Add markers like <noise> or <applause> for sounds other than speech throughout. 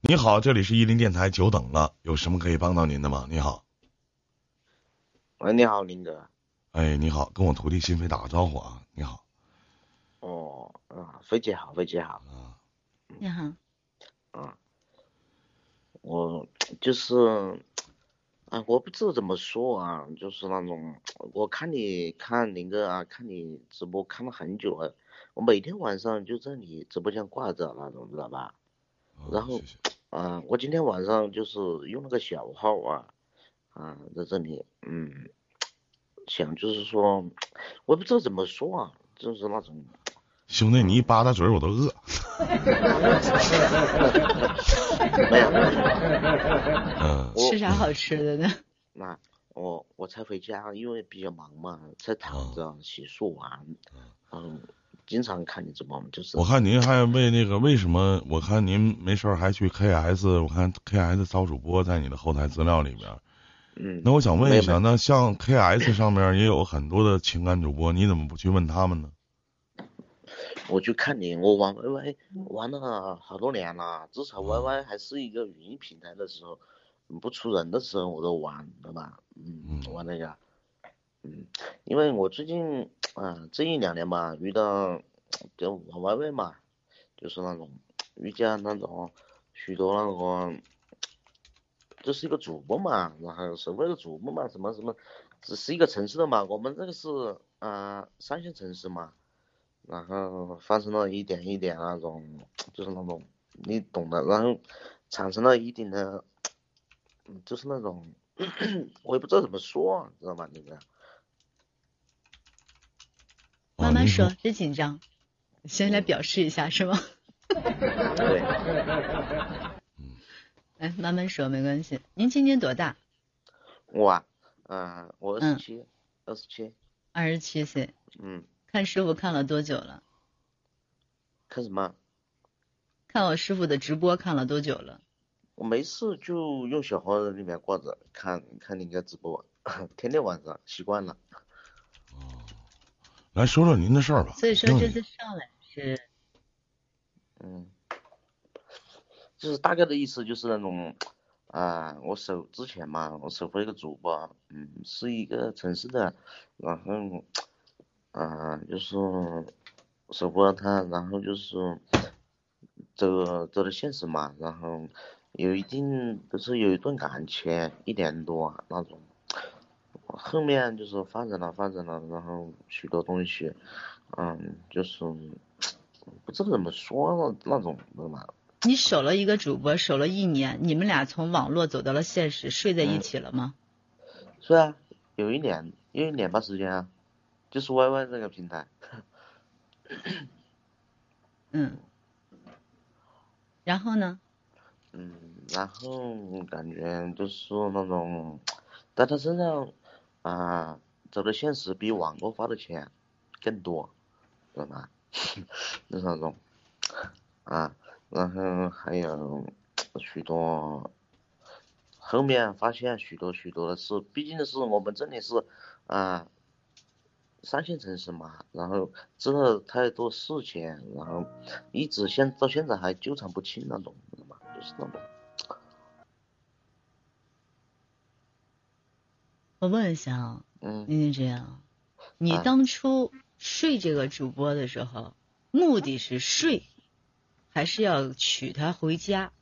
你好，这里是伊林电台，久等了，有什么可以帮到您的吗？你好，喂，你好，林哥。哎，你好，跟我徒弟心飞打个招呼啊！你好，哦，啊，飞姐好，飞姐好。啊，你好，啊，我 <tsk> 就是，啊，我不知道怎么说啊，就是那种，我看你看林哥啊，看你直播看了很久了，我每天晚上就在你直播间挂着那种，知道吧？哦然后啊，我今天晚上就是用那个小号啊，啊，在这里，嗯，想就是说，我也不知道怎么说啊，就是那种，兄弟，你一扒拉嘴我都饿。没有，嗯，吃啥好吃的呢？那我我才回家，因为比较忙嘛，才躺着洗漱完，嗯，经常看你直播嘛，就是我看您还为那个为什么？我看您没事儿还去 KS，我看 KS 招主播在你的后台资料里边儿。嗯，那我想问一下，那像 KS 上面也有很多的情感主播，你怎么不去问他们呢？<laughs> 我去看你，我玩 YY 玩了好多年了，至少 YY 还是一个语音平台的时候，不出人的时候我都玩，对吧？嗯嗯，玩那个，嗯，因为我最近啊、这一两年吧，遇到就玩 YY 嘛，就是那种遇见那种许多那个，就是一个主播嘛，然后所谓的主播嘛，什么什么，只是一个城市的嘛，我们这个是啊、三线城市嘛。然后发生了一点一点那种，就是那种你懂的，然后产生了一定的，就是那种，<coughs> 我也不知道怎么说，知道吗？你们慢慢说，别紧张，先来表示一下是吗？对，来，<laughs> 慢慢说，没关系。您今年多大？我啊，嗯、我二十嗯七，二十七，二十七岁。嗯，看师傅看了多久了？看什么？看我师傅的直播看了多久了？我没事就用小号在里面挂着看看你个直播，<laughs> 天天晚上习惯了。来说说您的事儿吧。所以说这次上来是嗯，就是大概的意思就是那种，啊、我手之前嘛，我首发一个主播，嗯，是一个城市的，然后，啊、就是首发他，然后就是走走的现实嘛，然后有一定就是有一段感情，一年多那种，后面就是发展了发展了，然后许多东西，嗯，就是。不知道怎么说那那种，的嘛？你守了一个主播，守了一年，你们俩从网络走到了现实，睡在一起了吗？是啊，有一年，有一年吧时间啊，就是 YY 这个平台，嗯。然后呢？嗯，然后感觉就是那种，在他身上啊，走的现实比网络花的钱更多，知道吗？<laughs> 就是那种啊，然后还有许多，后面发现许多许多的事，毕竟是我们这里是啊三线城市嘛，然后知道太多事情，然后一直现到现在还纠缠不清那种，知道吗？就是那种。我问一下啊，嗯，您是这样，你啊当初睡这个主播的时候，目的是睡，还是要娶她回家？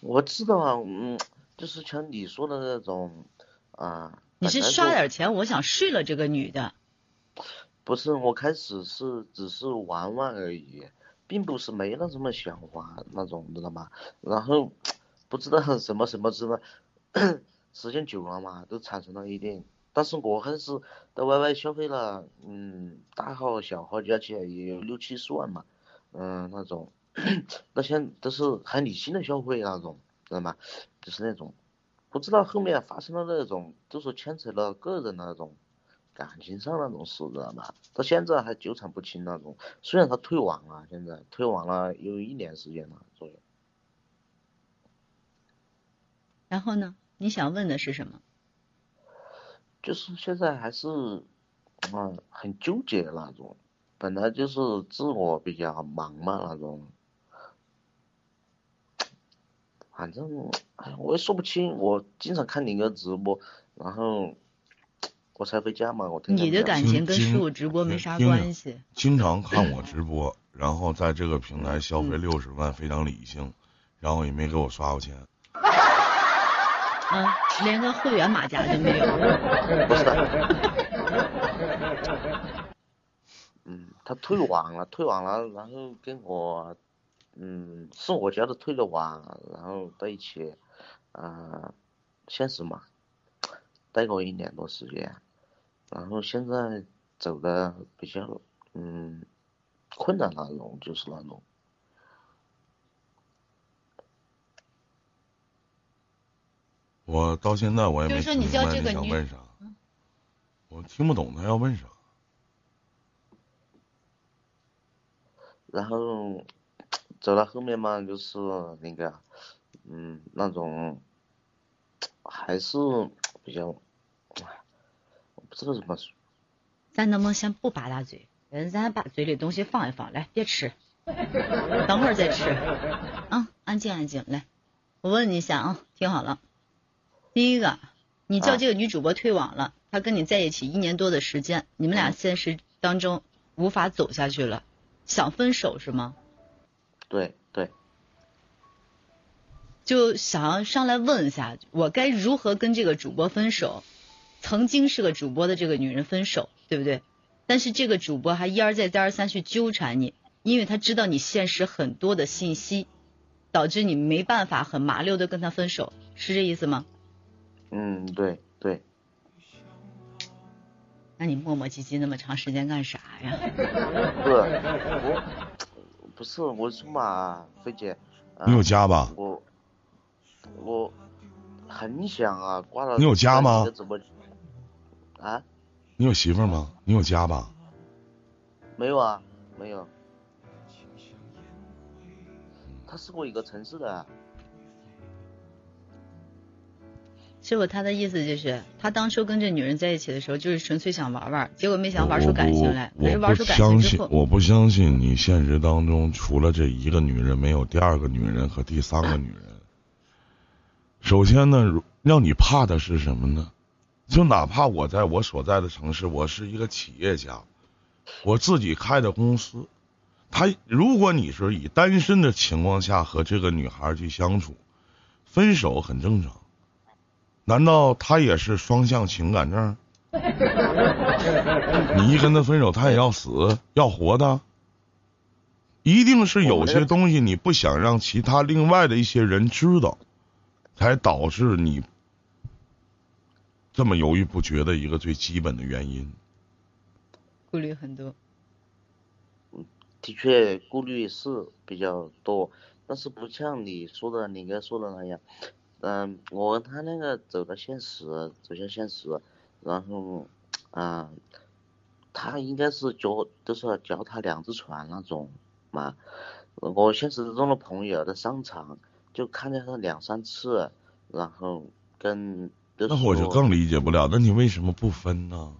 我知道啊，嗯，就是像你说的那种，啊，你是刷点钱，我想睡了这个女的，不是，我开始是只是玩玩而已，并不是没那什么想法那种，知道吗？然后 <tsk> 不知道什么什么之类，时间久了嘛，都产生了一定。但是我还是在 YY 消费了，嗯，大号小号加起来也有六七十万嘛，嗯，那种，<clears throat> 那现都是很理性的消费那种，知道吗？就是那种，不知道后面发生了那种，就是牵扯了个人那种。感情上那种事，知道吧？到现在还纠缠不清那种。虽然他退网了，现在退网了有一年时间了左右。然后呢？你想问的是什么？就是现在还是，嗯，很纠结那种。本来就是自我比较忙嘛那种，反正哎，我也说不清。我经常看你个直播，然后我才回家嘛。我你的感情跟经十五直播没啥关系。经常看我直播，然后在这个平台消费六十万，非常理性，然后也没给我刷过钱。嗯，连个会员马甲都没有。不是，嗯，他退网了，退网了，然后跟我，嗯，是我家的退了网，然后在一起，啊、现实嘛，待过一年多时间，然后现在走的比较，嗯，困难那种，就是那种，我到现在我也没就是说你听明白叫这个你想问啥，我听不懂他要问啥。然后走到后面嘛，就是那个，嗯，那种还是比较，哎，我不知道怎么说。咱能不能先不扒大嘴？人，咱把嘴里东西放一放，来，别吃，等会儿再吃。啊，安静安静，来，我问你一下啊，听好了。第一个，你叫啊这个女主播退网了，她跟你在一起一年多的时间，你们俩现实当中无法走下去了，想分手是吗？对对，就想要上来问一下，我该如何跟这个主播分手？曾经是个主播的这个女人分手，对不对？但是这个主播还一而再再而三去纠缠你，因为他知道你现实很多的信息，导致你没办法很麻溜的跟他分手，是这意思吗？嗯，对对，那你磨磨唧唧那么长时间干啥呀？不是我，不是我是嘛，菲姐，啊你有家吧？我我很想啊，挂了。你有家吗直播啊？你有媳妇儿吗？你有家吧？没有啊，没有。他是我一个城市的，师傅他的意思就是，他当初跟这女人在一起的时候，就是纯粹想玩玩，结果没想玩出感情来。可我不我不是玩出感情相信，之后，我不相信你现实当中除了这一个女人，没有第二个女人和第三个女人。首先呢，让你怕的是什么呢？就哪怕我在我所在的城市，我是一个企业家，我自己开的公司，他如果你是以单身的情况下和这个女孩去相处，分手很正常。难道他也是双向情感症？<laughs> 你一跟他分手，他也要死要活的，一定是有些东西你不想让其他另外的一些人知道，才导致你这么犹豫不决的一个最基本的原因。顾虑很多。的确顾虑是比较多，但是不像你说的你刚才说的那样，嗯，我跟他那个走到现实，走向现实，然后，嗯、他应该是脚都是脚踏两只船那种嘛。我现实中的朋友在商场就看见他两三次，然后跟那我就更理解不了，那你为什么不分呢？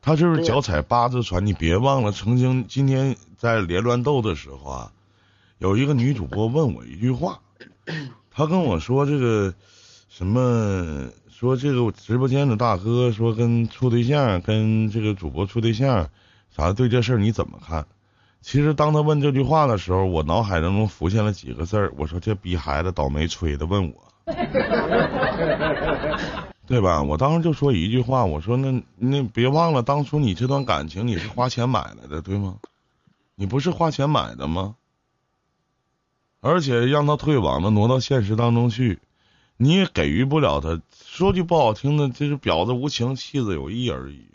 他就是脚踩八只船，你别忘了，曾经今天在连乱斗的时候啊，有一个女主播问我一句话，<laughs> 他跟我说这个什么，说这个直播间的大哥说跟处对象，跟这个主播处对象，啥对这事儿你怎么看？其实当他问这句话的时候，我脑海当中浮现了几个字儿，我说这逼孩子倒霉催的问我。对吧？我当时就说一句话，我说那那别忘了，当初你这段感情你是花钱买来的，对吗？你不是花钱买的吗？而且让他退网的，挪到现实当中去，你也给予不了他。说句不好听的，就是婊子无情，戏子有意而已。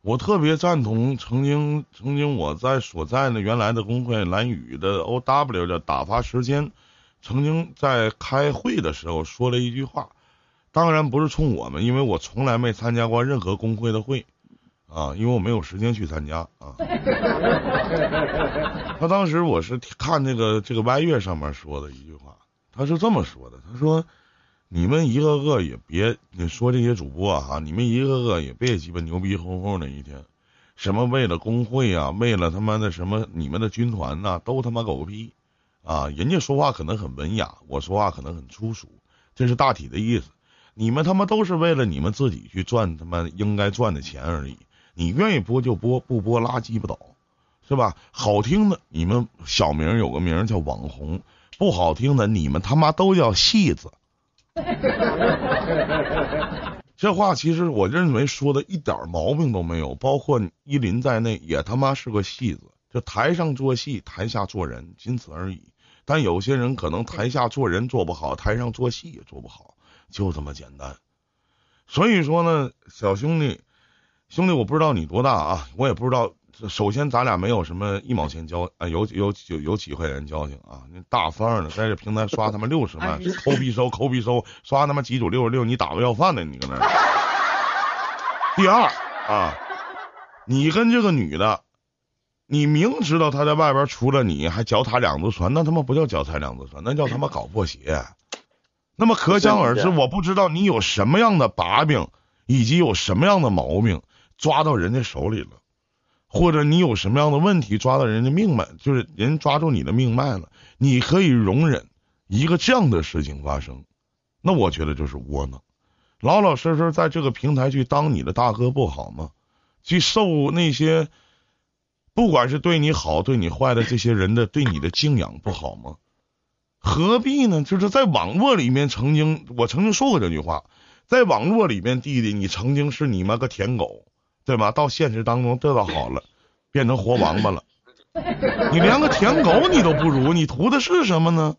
我特别赞同曾经曾经我在所在的原来的工会蓝宇的 O W 的打发时间，曾经在开会的时候说了一句话，当然不是冲我们，因为我从来没参加过任何工会的会，啊，因为我没有时间去参加啊。他当时我是看这个这个歪月上面说的一句话，他是这么说的，他说。你们一个个也别你说这些主播啊，你们一个个也别鸡巴牛逼哄哄的一天，什么为了工会啊，为了他妈的什么你们的军团呐、都他妈狗屁啊，人家说话可能很文雅，我说话可能很粗俗，这是大体的意思。你们他妈都是为了你们自己去赚他妈应该赚的钱而已。你愿意播就播，不播拉鸡巴倒，是吧？好听的你们小名有个名叫网红，不好听的你们他妈都叫戏子。<laughs> 这话其实我认为说的一点毛病都没有，包括依林在内也他妈是个戏子，就台上做戏，台下做人，仅此而已。但有些人可能台下做人做不好，台上做戏也做不好，就这么简单。所以说呢，小兄弟，兄弟，我不知道你多大啊，我也不知道。首先，咱俩没有什么一毛钱交啊，有有有有几块钱交情啊？那大方的，在这平台刷他妈六十万，抠逼收抠逼收，刷他妈几组六十六，你打个要饭的，你搁那。第二啊，你跟这个女的，你明知道她在外边除了你还脚踏两只船，那他妈不叫脚踩两只船，那叫他妈搞破鞋。那么可想而知，我不知道你有什么样的把柄，以及有什么样的毛病，抓到人家手里了。或者你有什么样的问题抓到人家命脉，就是人抓住你的命脉了，你可以容忍一个这样的事情发生，那我觉得就是窝囊。老老实实在这个平台去当你的大哥不好吗？去受那些不管是对你好对你坏的这些人的对你的敬仰不好吗？何必呢？就是在网络里面曾经我曾经说过这句话，在网络里面弟弟你曾经是你妈个舔狗。对吧？到现实当中，这倒好了，变成活王八了。你连个舔狗你都不如，你图的是什么呢？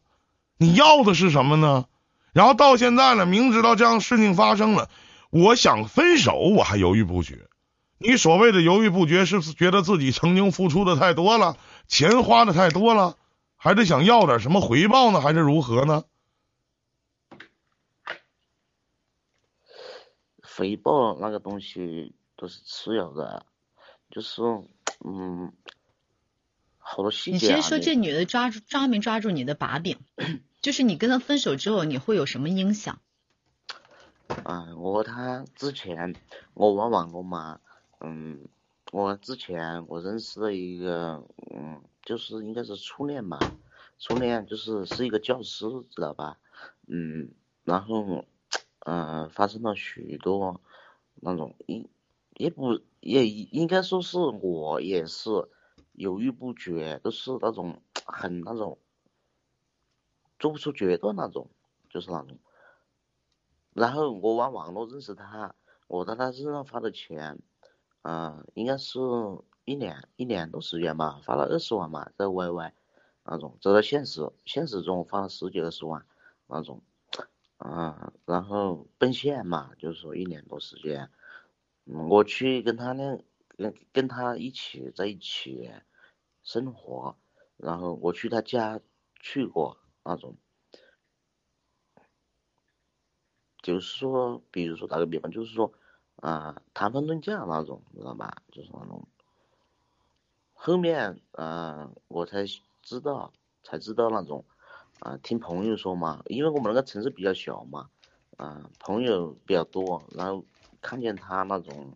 你要的是什么呢？然后到现在了，明知道这样事情发生了，我想分手，我还犹豫不决。你所谓的犹豫不决，是觉得自己曾经付出的太多了，钱花的太多了，还是想要点什么回报呢？还是如何呢？回报那个东西。都是次要的，就是嗯，好多细节。你先说这女的抓住抓没抓住你的把柄？<clears throat> 就是你跟她分手之后，你会有什么影响？<clears throat> 啊，我和她之前我玩网络嘛，嗯，我之前我认识了一个，嗯，就是应该是初恋嘛，初恋就是是一个教师，知道吧？嗯，然后嗯，发生了许多那种一。也不也应该说是我也是犹豫不决，都是那种很那种做不出决断那种，就是那种。然后我玩网络认识他，我在他身上花的钱，嗯，应该是一年一年多时间吧，花了二十万嘛，在 YY 那种，走到现实现实中花了十几二十万那种，嗯，然后奔现嘛，就是说一年多时间。我去跟他那跟跟他一起在一起生活，然后我去他家去过那种，就是说，比如说打个比方，就是说啊谈婚论嫁那种，知道吧？就是那种。后面啊我才知道才知道那种啊听朋友说嘛，因为我们那个城市比较小嘛，啊朋友比较多，然后。看见他那种，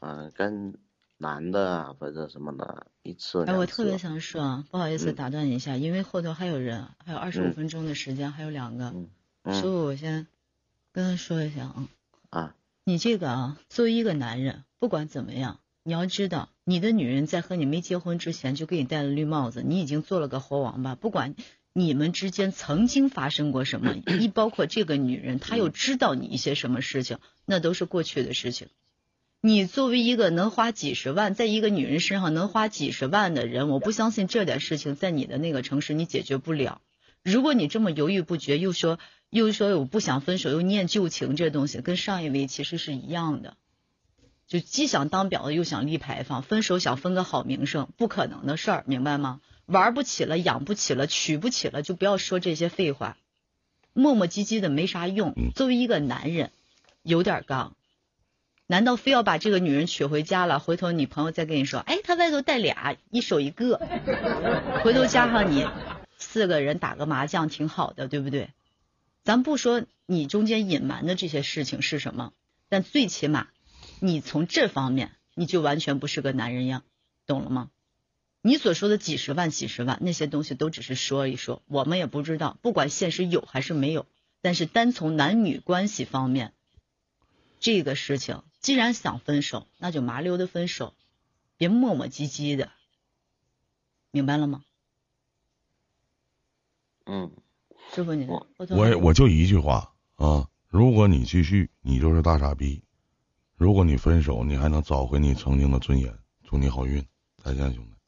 嗯，跟男的啊或者什么的一次。哎，我特别想说，不好意思打断你一下，因为后头还有人，还有二十五分钟的时间，还有两个。嗯。师傅，我先跟他说一下啊。啊。你这个啊，作为一个男人，不管怎么样，你要知道，你的女人在和你没结婚之前就给你戴了绿帽子，你已经做了个活王八，不管。你们之间曾经发生过什么？<coughs> 一包括这个女人，她又知道你一些什么事情，那都是过去的事情。你作为一个能花几十万在一个女人身上能花几十万的人，我不相信这点事情在你的那个城市你解决不了。如果你这么犹豫不决，又说又说我不想分手，又念旧情，这东西跟上一位其实是一样的，就既想当婊子又想立牌坊，分手想分个好名声，不可能的事儿，明白吗？玩不起了，养不起了，娶不起了，就不要说这些废话，磨磨唧唧的没啥用。作为一个男人，有点刚，难道非要把这个女人娶回家了？回头你朋友再跟你说，哎，他外头带俩，一手一个，<laughs> 回头加上你，四个人打个麻将挺好的，对不对？咱不说你中间隐瞒的这些事情是什么，但最起码，你从这方面你就完全不是个男人样，懂了吗？你所说的几十万、几十万那些东西都只是说一说，我们也不知道，不管现实有还是没有。但是单从男女关系方面，这个事情，既然想分手，那就麻溜的分手，别磨磨唧唧的，明白了吗？嗯，师傅，你我我我就一句话啊，如果你继续，你就是大傻逼；如果你分手，你还能找回你曾经的尊严。祝你好运，再见，兄弟。